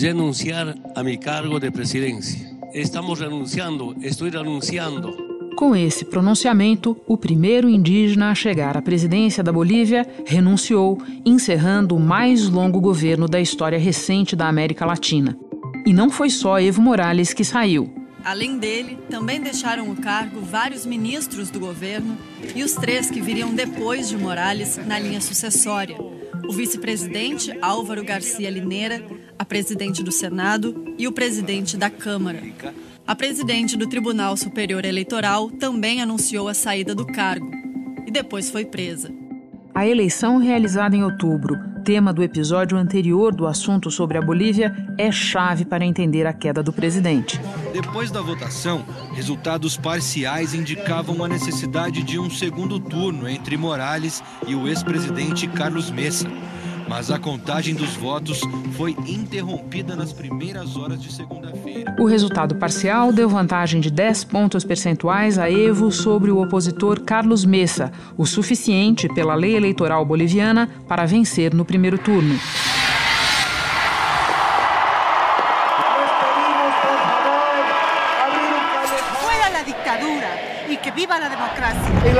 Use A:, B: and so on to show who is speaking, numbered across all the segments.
A: renunciar a mi cargo de presidencia. Estamos renunciando, estoy renunciando.
B: Com esse pronunciamento, o primeiro indígena a chegar à presidência da Bolívia renunciou, encerrando o mais longo governo da história recente da América Latina. E não foi só Evo Morales que saiu.
C: Além dele, também deixaram o cargo vários ministros do governo e os três que viriam depois de Morales na linha sucessória: o vice-presidente Álvaro Garcia Lineira, a presidente do Senado e o presidente da Câmara. A presidente do Tribunal Superior Eleitoral também anunciou a saída do cargo e depois foi presa.
B: A eleição realizada em outubro, tema do episódio anterior do assunto sobre a Bolívia, é chave para entender a queda do presidente.
D: Depois da votação, resultados parciais indicavam a necessidade de um segundo turno entre Morales e o ex-presidente Carlos Messa. Mas a contagem dos votos foi interrompida nas primeiras horas de segunda-feira.
B: O resultado parcial deu vantagem de 10 pontos percentuais a Evo sobre o opositor Carlos Messa, o suficiente pela lei eleitoral boliviana para vencer no primeiro turno.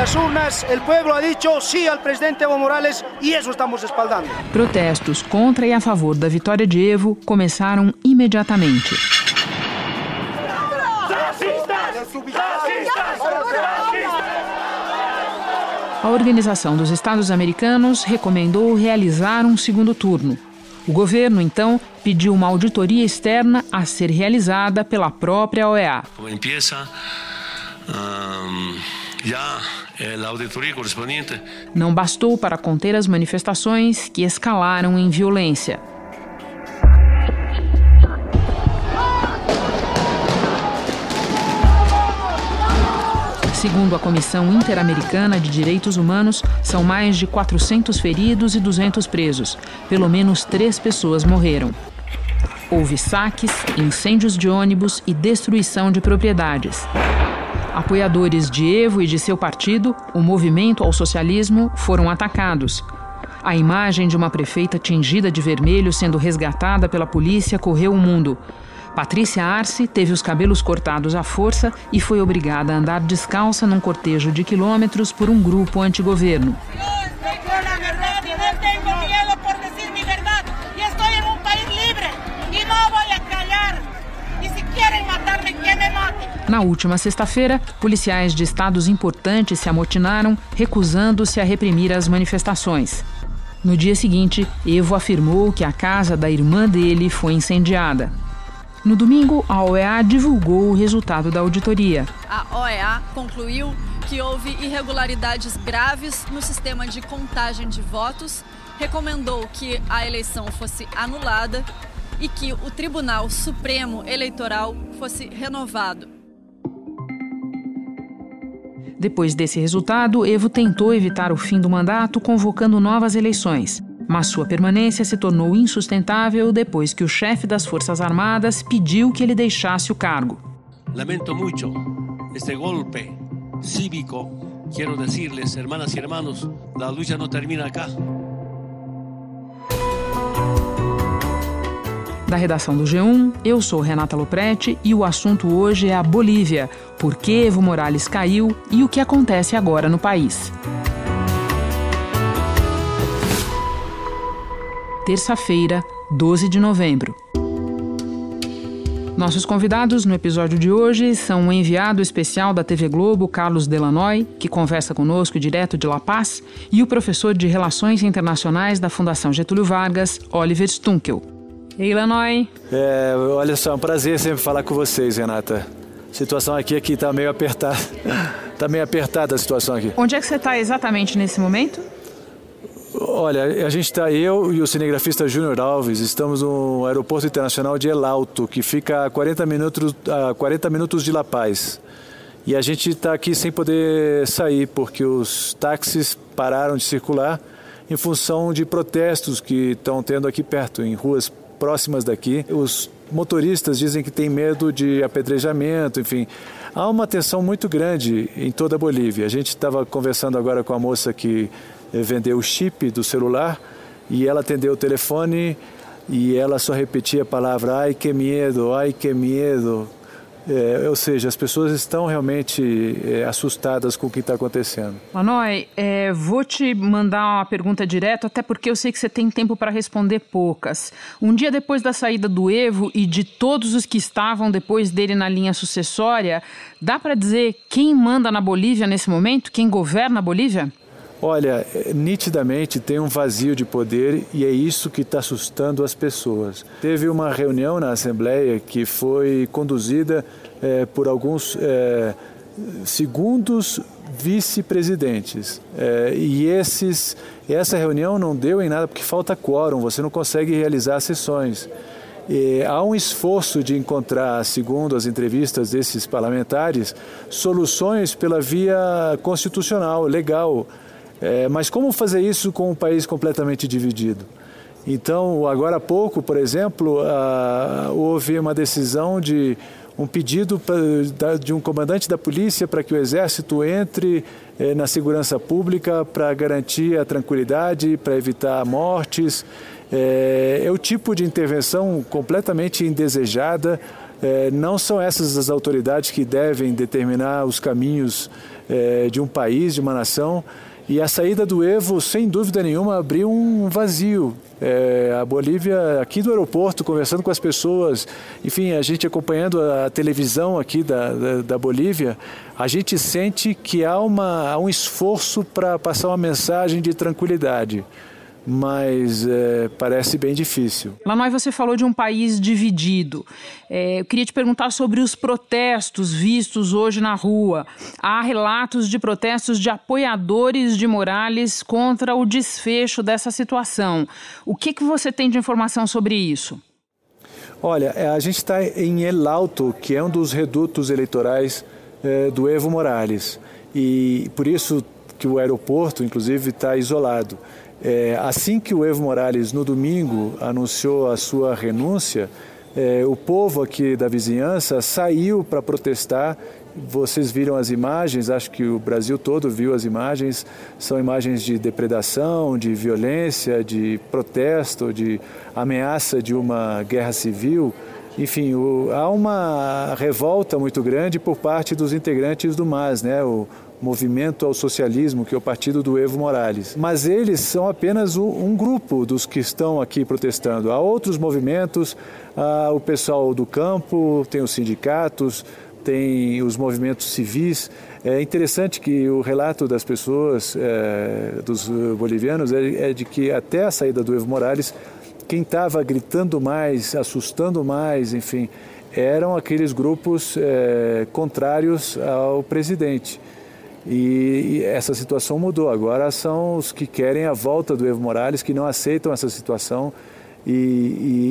E: Las urnas, el pueblo ha dicho sí al presidente Evo Morales y eso estamos respaldando.
B: Protestos contra e a favor da vitória de Evo começaram imediatamente. A Organização dos Estados Americanos recomendou realizar um segundo turno. O governo, então, pediu uma auditoria externa a ser realizada pela própria OEA. Empieza já a auditoria correspondente. Não bastou para conter as manifestações que escalaram em violência. Segundo a Comissão Interamericana de Direitos Humanos, são mais de 400 feridos e 200 presos. Pelo menos três pessoas morreram. Houve saques, incêndios de ônibus e destruição de propriedades. Apoiadores de Evo e de seu partido, o Movimento ao Socialismo, foram atacados. A imagem de uma prefeita tingida de vermelho sendo resgatada pela polícia correu o mundo. Patrícia Arce teve os cabelos cortados à força e foi obrigada a andar descalça num cortejo de quilômetros por um grupo antigoverno. Na última sexta-feira, policiais de estados importantes se amotinaram, recusando-se a reprimir as manifestações. No dia seguinte, Evo afirmou que a casa da irmã dele foi incendiada. No domingo, a OEA divulgou o resultado da auditoria.
C: A OEA concluiu que houve irregularidades graves no sistema de contagem de votos, recomendou que a eleição fosse anulada e que o Tribunal Supremo Eleitoral fosse renovado.
B: Depois desse resultado, Evo tentou evitar o fim do mandato convocando novas eleições. Mas sua permanência se tornou insustentável depois que o chefe das Forças Armadas pediu que ele deixasse o cargo.
A: Lamento muito este golpe cívico. Quero dizer-lhes, hermanas e hermanos, a luta não termina aqui.
B: Da redação do G1, eu sou Renata Loprete e o assunto hoje é a Bolívia, por que Evo Morales caiu e o que acontece agora no país. Terça-feira, 12 de novembro. Nossos convidados no episódio de hoje são o enviado especial da TV Globo, Carlos Delanoy, que conversa conosco direto de La Paz, e o professor de Relações Internacionais da Fundação Getúlio Vargas, Oliver Stunkel. Ei, Lanoi.
F: É, olha só, é um prazer sempre falar com vocês, Renata. A situação aqui aqui tá meio apertada. tá meio apertada a situação aqui.
B: Onde é que você está exatamente nesse momento?
F: Olha, a gente está, eu e o cinegrafista Júnior Alves, estamos no aeroporto internacional de El Alto, que fica a 40 minutos, a 40 minutos de La Paz. E a gente está aqui sem poder sair, porque os táxis pararam de circular em função de protestos que estão tendo aqui perto, em ruas próximas daqui. Os motoristas dizem que tem medo de apedrejamento, enfim. Há uma tensão muito grande em toda a Bolívia. A gente estava conversando agora com a moça que eh, vendeu o chip do celular e ela atendeu o telefone e ela só repetia a palavra ai que medo, ai que medo. É, ou seja, as pessoas estão realmente é, assustadas com o que está acontecendo.
B: Manoy, é, vou te mandar uma pergunta direto, até porque eu sei que você tem tempo para responder poucas. Um dia depois da saída do Evo e de todos os que estavam depois dele na linha sucessória, dá para dizer quem manda na Bolívia nesse momento? Quem governa a Bolívia?
F: Olha, nitidamente tem um vazio de poder e é isso que está assustando as pessoas. Teve uma reunião na Assembleia que foi conduzida é, por alguns é, segundos vice-presidentes. É, e esses, essa reunião não deu em nada porque falta quórum, você não consegue realizar sessões. E há um esforço de encontrar, segundo as entrevistas desses parlamentares, soluções pela via constitucional, legal é, mas como fazer isso com um país completamente dividido? Então, agora há pouco, por exemplo, houve uma decisão de um pedido pra, de um comandante da polícia para que o exército entre é, na segurança pública para garantir a tranquilidade, para evitar mortes. É, é, o tipo de intervenção completamente indesejada. É, não são essas as autoridades que devem determinar os caminhos é, de um país, de uma nação. E a saída do Evo, sem dúvida nenhuma, abriu um vazio. É, a Bolívia, aqui do aeroporto, conversando com as pessoas, enfim, a gente acompanhando a televisão aqui da, da, da Bolívia, a gente sente que há, uma, há um esforço para passar uma mensagem de tranquilidade mas é, parece bem difícil.
B: Lanói, você falou de um país dividido. É, eu queria te perguntar sobre os protestos vistos hoje na rua. Há relatos de protestos de apoiadores de Morales contra o desfecho dessa situação. O que, que você tem de informação sobre isso?
F: Olha, é, a gente está em El Alto, que é um dos redutos eleitorais é, do Evo Morales. E por isso que o aeroporto, inclusive, está isolado. É, assim que o Evo Morales, no domingo, anunciou a sua renúncia, é, o povo aqui da vizinhança saiu para protestar. Vocês viram as imagens, acho que o Brasil todo viu as imagens. São imagens de depredação, de violência, de protesto, de ameaça de uma guerra civil. Enfim, o, há uma revolta muito grande por parte dos integrantes do MAS, né? O, Movimento ao Socialismo, que é o partido do Evo Morales. Mas eles são apenas um grupo dos que estão aqui protestando. Há outros movimentos, há o pessoal do campo, tem os sindicatos, tem os movimentos civis. É interessante que o relato das pessoas, é, dos bolivianos, é, é de que até a saída do Evo Morales, quem estava gritando mais, assustando mais, enfim, eram aqueles grupos é, contrários ao presidente. E, essa situação mudou. Agora são os que querem a volta do Evo Morales, que não aceitam essa situação. E,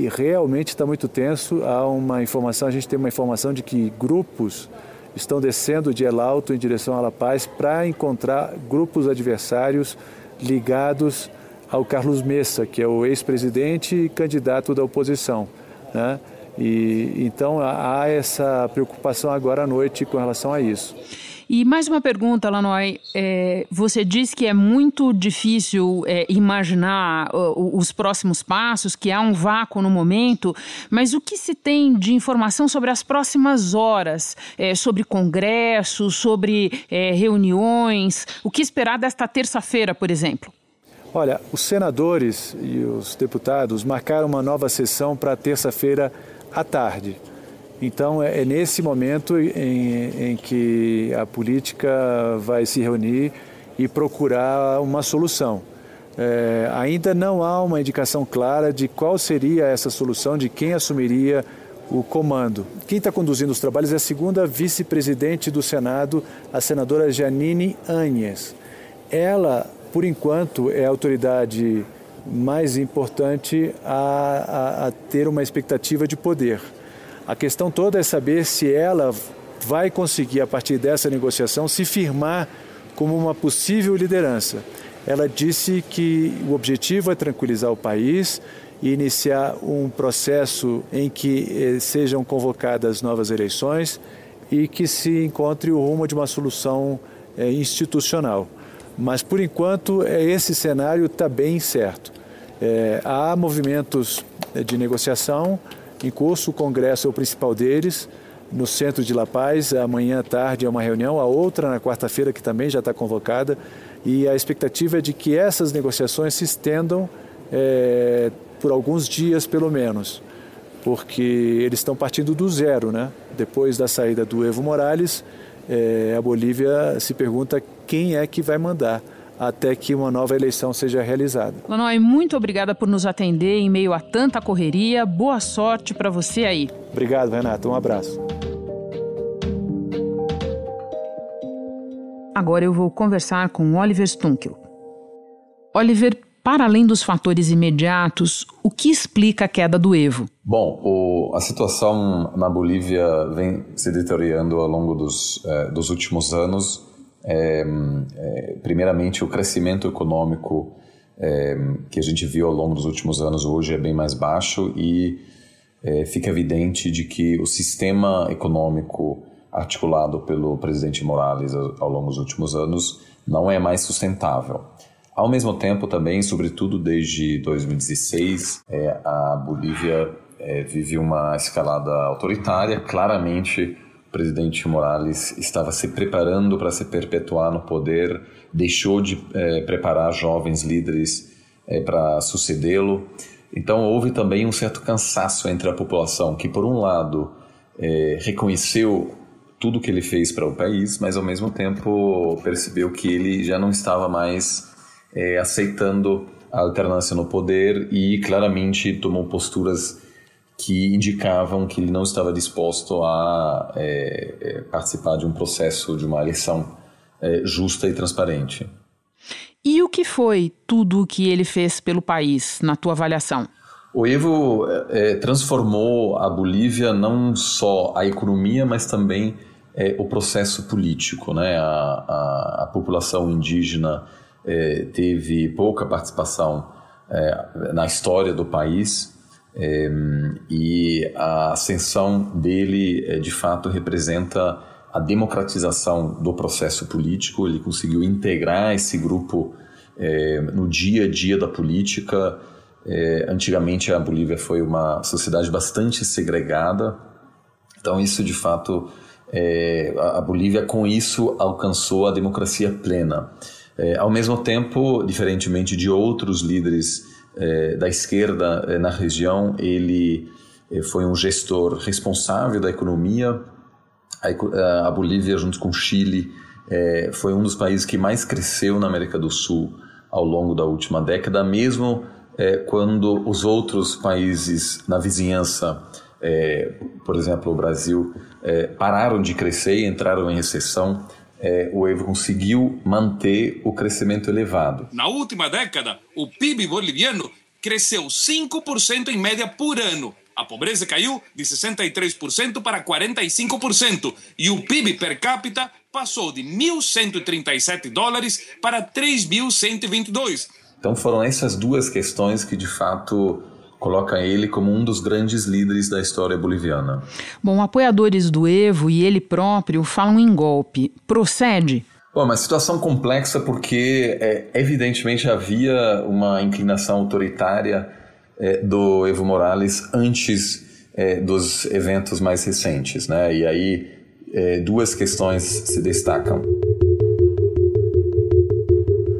F: e realmente está muito tenso. Há uma informação, a gente tem uma informação de que grupos estão descendo de El Alto em direção à La Paz para encontrar grupos adversários ligados ao Carlos Messa, que é o ex-presidente e candidato da oposição. Né? E, então há essa preocupação agora à noite com relação a isso.
B: E mais uma pergunta, Lanoy. É, você diz que é muito difícil é, imaginar uh, os próximos passos, que há um vácuo no momento, mas o que se tem de informação sobre as próximas horas, é, sobre congressos, sobre é, reuniões? O que esperar desta terça-feira, por exemplo?
F: Olha, os senadores e os deputados marcaram uma nova sessão para terça-feira à tarde. Então é, é nesse momento em, em que a política vai se reunir e procurar uma solução. É, ainda não há uma indicação clara de qual seria essa solução, de quem assumiria o comando. Quem está conduzindo os trabalhos é a segunda vice-presidente do Senado, a senadora Janine Anhes. Ela, por enquanto, é a autoridade mais importante a, a, a ter uma expectativa de poder. A questão toda é saber se ela vai conseguir, a partir dessa negociação, se firmar como uma possível liderança. Ela disse que o objetivo é tranquilizar o país e iniciar um processo em que eh, sejam convocadas novas eleições e que se encontre o rumo de uma solução eh, institucional. Mas, por enquanto, é esse cenário está bem certo. É, há movimentos de negociação. Em curso, o Congresso é o principal deles, no centro de La Paz. Amanhã à tarde é uma reunião, a outra na quarta-feira, que também já está convocada. E a expectativa é de que essas negociações se estendam é, por alguns dias, pelo menos, porque eles estão partindo do zero, né? Depois da saída do Evo Morales, é, a Bolívia se pergunta quem é que vai mandar até que uma nova eleição seja realizada.
B: Lanoy, muito obrigada por nos atender em meio a tanta correria. Boa sorte para você aí.
F: Obrigado, Renato. Um abraço.
B: Agora eu vou conversar com Oliver Stunkel. Oliver, para além dos fatores imediatos, o que explica a queda do Evo?
G: Bom, o, a situação na Bolívia vem se deteriorando ao longo dos, eh, dos últimos anos é, é, primeiramente, o crescimento econômico é, que a gente viu ao longo dos últimos anos hoje é bem mais baixo e é, fica evidente de que o sistema econômico articulado pelo presidente Morales ao, longo dos últimos anos não é mais sustentável. Ao mesmo tempo, também, sobretudo desde 2016, é, a Bolívia é, vive uma escalada autoritária, claramente presidente Morales estava se preparando para se perpetuar no poder, deixou de é, preparar jovens líderes é, para sucedê-lo. Então houve também um certo cansaço entre a população, que por um lado é, reconheceu tudo que ele fez para o país, mas ao mesmo tempo percebeu que ele já não estava mais aceitando a alternância no poder e claramente tomou posturas que indicavam que ele não estava disposto a é, é, participar de um processo, de uma eleição é, justa e transparente.
B: E o que foi tudo o que ele fez pelo país, na tua avaliação?
G: O Evo é, transformou a Bolívia não só a economia, mas também é, o processo político. Né? A, a, a população indígena é, teve pouca participação na história do país é, e a ascensão dele, é, de fato, representa a democratização do processo político. Ele conseguiu integrar esse grupo é, no dia a dia da política. É, antigamente, a Bolívia foi uma sociedade bastante segregada. Então, isso, de fato, a Bolívia, com isso, alcançou a democracia plena. Ao mesmo tempo, diferentemente de outros líderes da esquerda é, na região, ele é, foi um gestor responsável da economia. A Bolívia, junto com o Chile, foi um dos países que mais cresceu na América do Sul ao longo da última década, mesmo quando os outros países na vizinhança, por exemplo, o Brasil, pararam de crescer e entraram em recessão é, o Evo conseguiu manter o crescimento elevado.
H: Na última década, o PIB boliviano cresceu 5% em média por ano. A pobreza caiu de 63% para 45% e o PIB per capita passou de 1.137 dólares para 3.122.
G: Então foram essas duas questões que de fato coloca ele como um dos grandes líderes da história boliviana.
B: Bom, apoiadores do Evo e ele próprio falam em golpe. Procede?
G: Bom, uma situação complexa porque é, evidentemente havia uma inclinação autoritária é, do Evo Morales antes é, dos eventos mais recentes, né? E aí é, duas questões se destacam.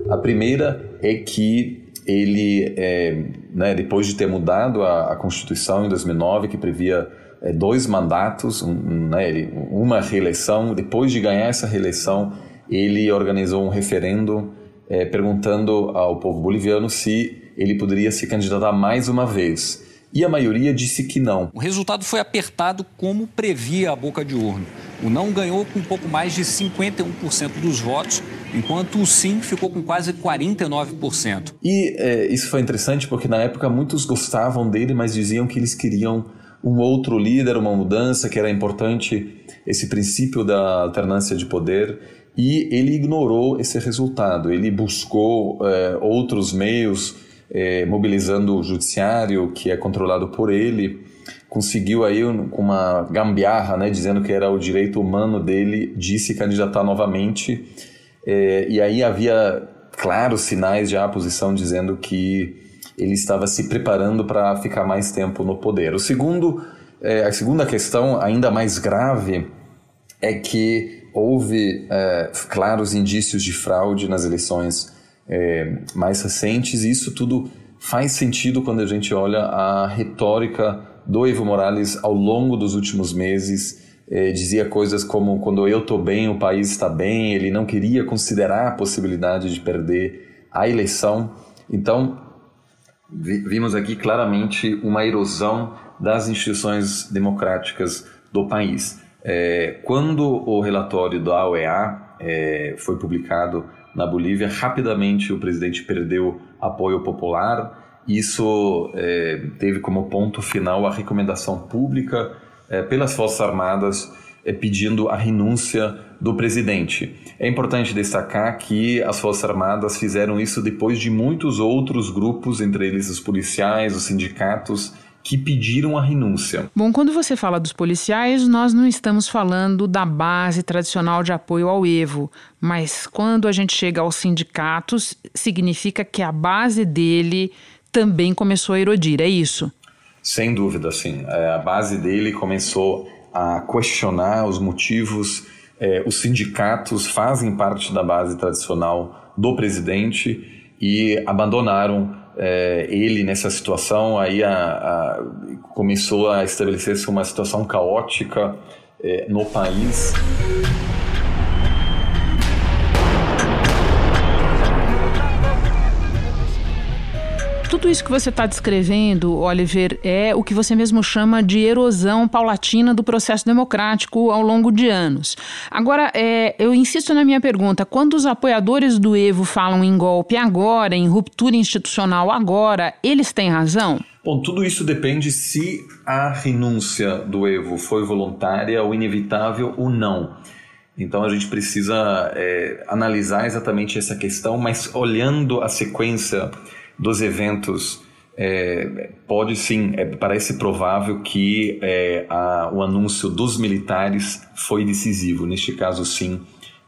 G: A primeira é que ele, é, né, depois de ter mudado a, a, Constituição em 2009, que previa é, dois mandatos, um, né, ele, uma reeleição, depois de ganhar essa reeleição, ele organizou um referendo é, perguntando ao povo boliviano se ele poderia se candidatar mais uma vez. E a maioria disse que não.
I: O resultado foi apertado como previa a boca de urna. O não ganhou com um pouco mais de 51% dos votos, enquanto o sim ficou com quase 49%.
G: E é, isso foi interessante porque na época muitos gostavam dele, mas diziam que eles queriam um outro líder, uma mudança, que era importante esse princípio da alternância de poder. E ele ignorou esse resultado. Ele buscou é, outros meios, é, mobilizando o judiciário, que é controlado por ele conseguiu aí uma gambiarra, né, dizendo que era o direito humano dele de se candidatar novamente. É, e aí havia claros sinais de oposição dizendo que ele estava se preparando para ficar mais tempo no poder. O segundo, é, a segunda questão, ainda mais grave, é que houve é, claros indícios de fraude nas eleições é, mais recentes, e isso tudo faz sentido quando a gente olha a retórica do Evo Morales ao longo dos últimos meses. É, dizia coisas como: quando eu estou bem, o país está bem. Ele não queria considerar a possibilidade de perder a eleição. Então, vimos aqui claramente uma erosão das instituições democráticas do país. É, quando o relatório da OEA é, foi publicado na Bolívia, rapidamente o presidente perdeu apoio popular. Isso teve como ponto final a recomendação pública é, pelas Forças Armadas é, pedindo a renúncia do presidente. É importante destacar que as Forças Armadas fizeram isso depois de muitos outros grupos, entre eles os policiais, os sindicatos, que pediram a renúncia.
B: Bom, quando você fala dos policiais, nós não estamos falando da base tradicional de apoio ao Evo, mas quando a gente chega aos sindicatos, significa que a base dele também começou a erodir, é isso?
G: Sem dúvida, sim. É, a base dele começou a questionar os motivos. É, os sindicatos fazem parte da base tradicional do presidente e abandonaram é, ele nessa situação, aí a, a, começou a estabelecer-se uma situação caótica é, no país.
B: Tudo isso que você está descrevendo, Oliver, é o que você mesmo chama de erosão paulatina do processo democrático ao longo de anos. Agora, é, eu insisto na minha pergunta: quando os apoiadores do Evo falam em golpe agora, em ruptura institucional agora, eles têm razão?
G: Bom, tudo isso depende se a renúncia do Evo foi voluntária ou inevitável ou não. Então a gente precisa é, analisar exatamente essa questão, mas olhando a sequência dos eventos, é, pode sim, é, parece provável que é, a, o anúncio dos militares foi decisivo. Neste caso, sim,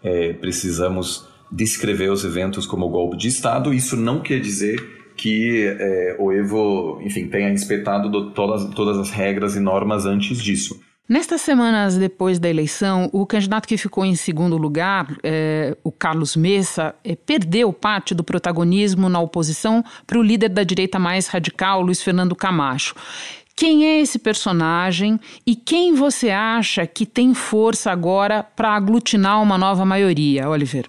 G: é, precisamos descrever os eventos como golpe de Estado. Isso não quer dizer que é, o Evo, enfim, tenha respeitado do, todas, todas as regras e normas antes disso.
B: Nestas semanas depois da eleição, o candidato que ficou em segundo lugar, é, o Carlos Messa, é, perdeu parte do protagonismo na oposição para o líder da direita mais radical, Luiz Fernando Camacho. Quem é esse personagem e quem você acha que tem força agora para aglutinar uma nova maioria, Oliver?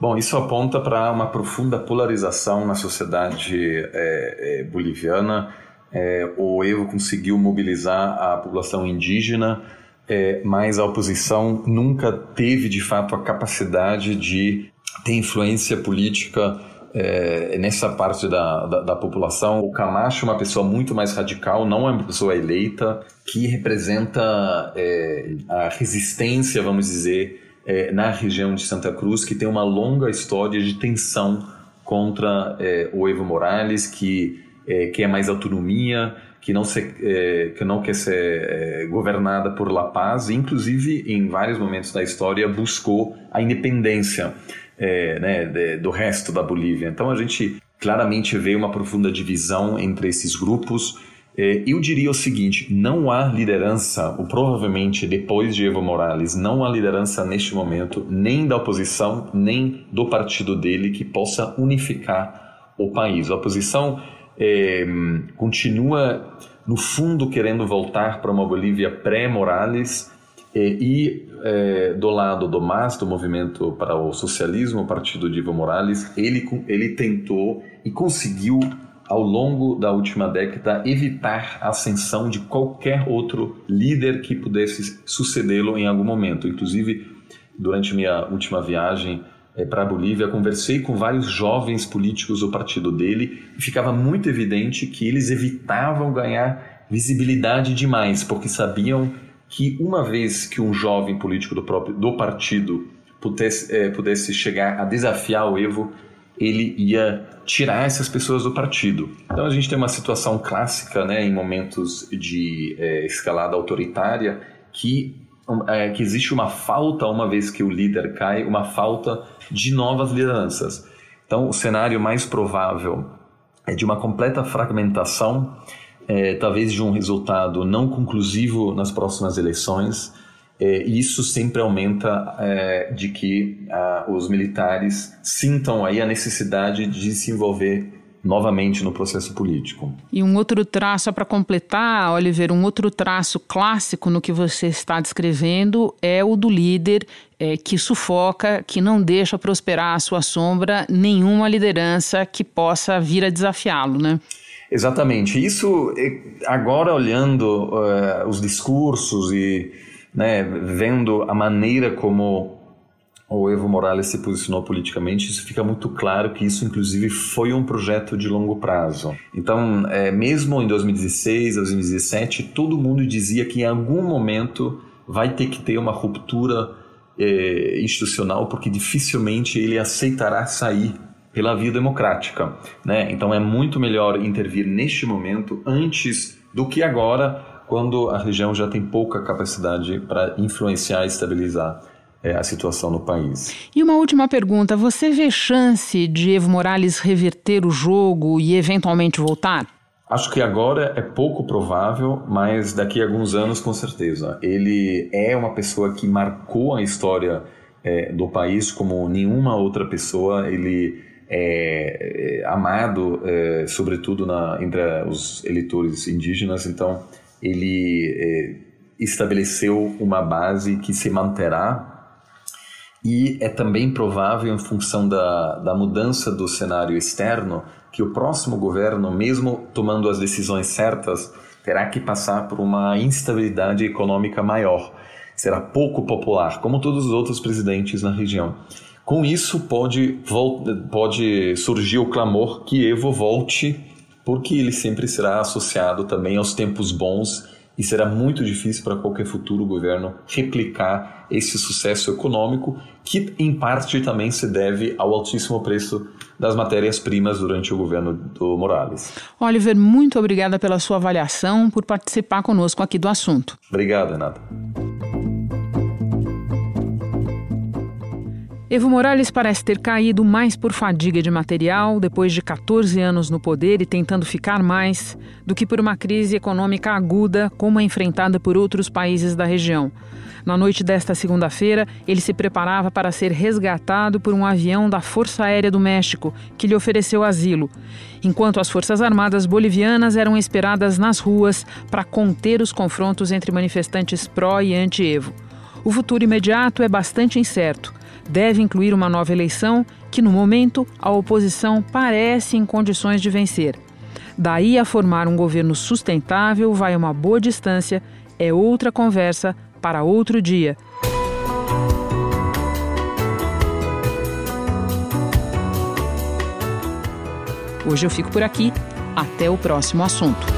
G: Bom, isso aponta para uma profunda polarização na sociedade é, boliviana é, o Evo conseguiu mobilizar a população indígena, é, mas a oposição nunca teve de fato a capacidade de ter influência política é, nessa parte da, da, da, população. O Camacho é uma pessoa muito mais radical, não é uma pessoa eleita, que representa é, a resistência, vamos dizer, é, na região de Santa Cruz, que tem uma longa história de tensão contra é, o Evo Morales, que é, quer mais autonomia, que não, se, é, que não quer ser é, governada por La Paz, inclusive em vários momentos da história buscou a independência é, né, de, do resto da Bolívia. Então a gente claramente vê uma profunda divisão entre esses grupos. É, eu diria o seguinte: não há liderança, ou provavelmente depois de Evo Morales, não há liderança neste momento, nem da oposição, nem do partido dele, que possa unificar o país. A oposição é, continua, no fundo, querendo voltar para uma Bolívia pré-Morales é, e é, do lado do MAS, do Movimento para o Socialismo, o partido de Evo Morales, ele, ele tentou e conseguiu, ao longo da última década, evitar a ascensão de qualquer outro líder que pudesse sucedê-lo em algum momento. Inclusive, durante minha última viagem é, para a Bolívia, conversei com vários jovens políticos do partido dele e ficava muito evidente que eles evitavam ganhar visibilidade demais, porque sabiam que uma vez que um jovem político do próprio do partido pudesse, é, pudesse chegar a desafiar o Evo, ele ia tirar essas pessoas do partido. Então a gente tem uma situação clássica, né, em momentos de é, escalada autoritária, que é, que existe uma falta, uma vez que o líder cai, uma falta de novas lideranças. Então, o cenário mais provável é de uma completa fragmentação, é, talvez de um resultado não conclusivo nas próximas eleições. É, isso sempre aumenta é, de que a, os militares sintam aí a necessidade de se envolver novamente no processo político.
B: E um outro traço, para completar, Oliver, um outro traço clássico no que você está descrevendo é o do líder é, que sufoca, que não deixa prosperar à sua sombra nenhuma liderança que possa vir a desafiá-lo, né?
G: Exatamente. Isso, é, agora olhando uh, os discursos e né, vendo a maneira como o Evo Morales se posicionou politicamente, isso fica muito claro que isso, inclusive, foi um projeto de longo prazo. Então, é, mesmo em 2016, 2017, todo mundo dizia que em algum momento vai ter que ter uma ruptura é, institucional, porque dificilmente ele aceitará sair pela via democrática. Né? Então, é muito melhor intervir neste momento antes do que agora, quando a região já tem pouca capacidade para influenciar e estabilizar é, a situação no país.
B: E uma última pergunta: você vê chance de Evo Morales reverter o jogo e eventualmente voltar?
G: Acho que agora é pouco provável, mas daqui a alguns anos, com certeza. Ele é uma pessoa que marcou a história é, do país como nenhuma outra pessoa. Ele é, é amado, é, sobretudo na, entre os eleitores indígenas. Então, ele é, estabeleceu uma base que se manterá e é também provável, em função da, da mudança do cenário externo, que o próximo governo, mesmo tomando as decisões certas, terá que passar por uma instabilidade econômica maior. Será pouco popular, como todos os outros presidentes na região. Com isso, pode, pode surgir o clamor que Evo volte, porque ele sempre será associado também aos tempos bons e será muito difícil para qualquer futuro governo replicar esse sucesso econômico, que em parte também se deve ao altíssimo preço das matérias-primas durante o governo do Morales.
B: Oliver, muito obrigada pela sua avaliação, por participar conosco aqui do assunto.
G: Obrigado, Renata.
B: Evo Morales parece ter caído mais por fadiga de material depois de 14 anos no poder e tentando ficar mais, do que por uma crise econômica aguda como a enfrentada por outros países da região. Na noite desta segunda-feira, ele se preparava para ser resgatado por um avião da Força Aérea do México, que lhe ofereceu asilo, enquanto as Forças Armadas bolivianas eram esperadas nas ruas para conter os confrontos entre manifestantes pró e anti-Evo. O futuro imediato é bastante incerto deve incluir uma nova eleição que, no momento, a oposição parece em condições de vencer. Daí a formar um governo sustentável vai uma boa distância, é outra conversa para outro dia. Hoje eu fico por aqui. Até o próximo assunto.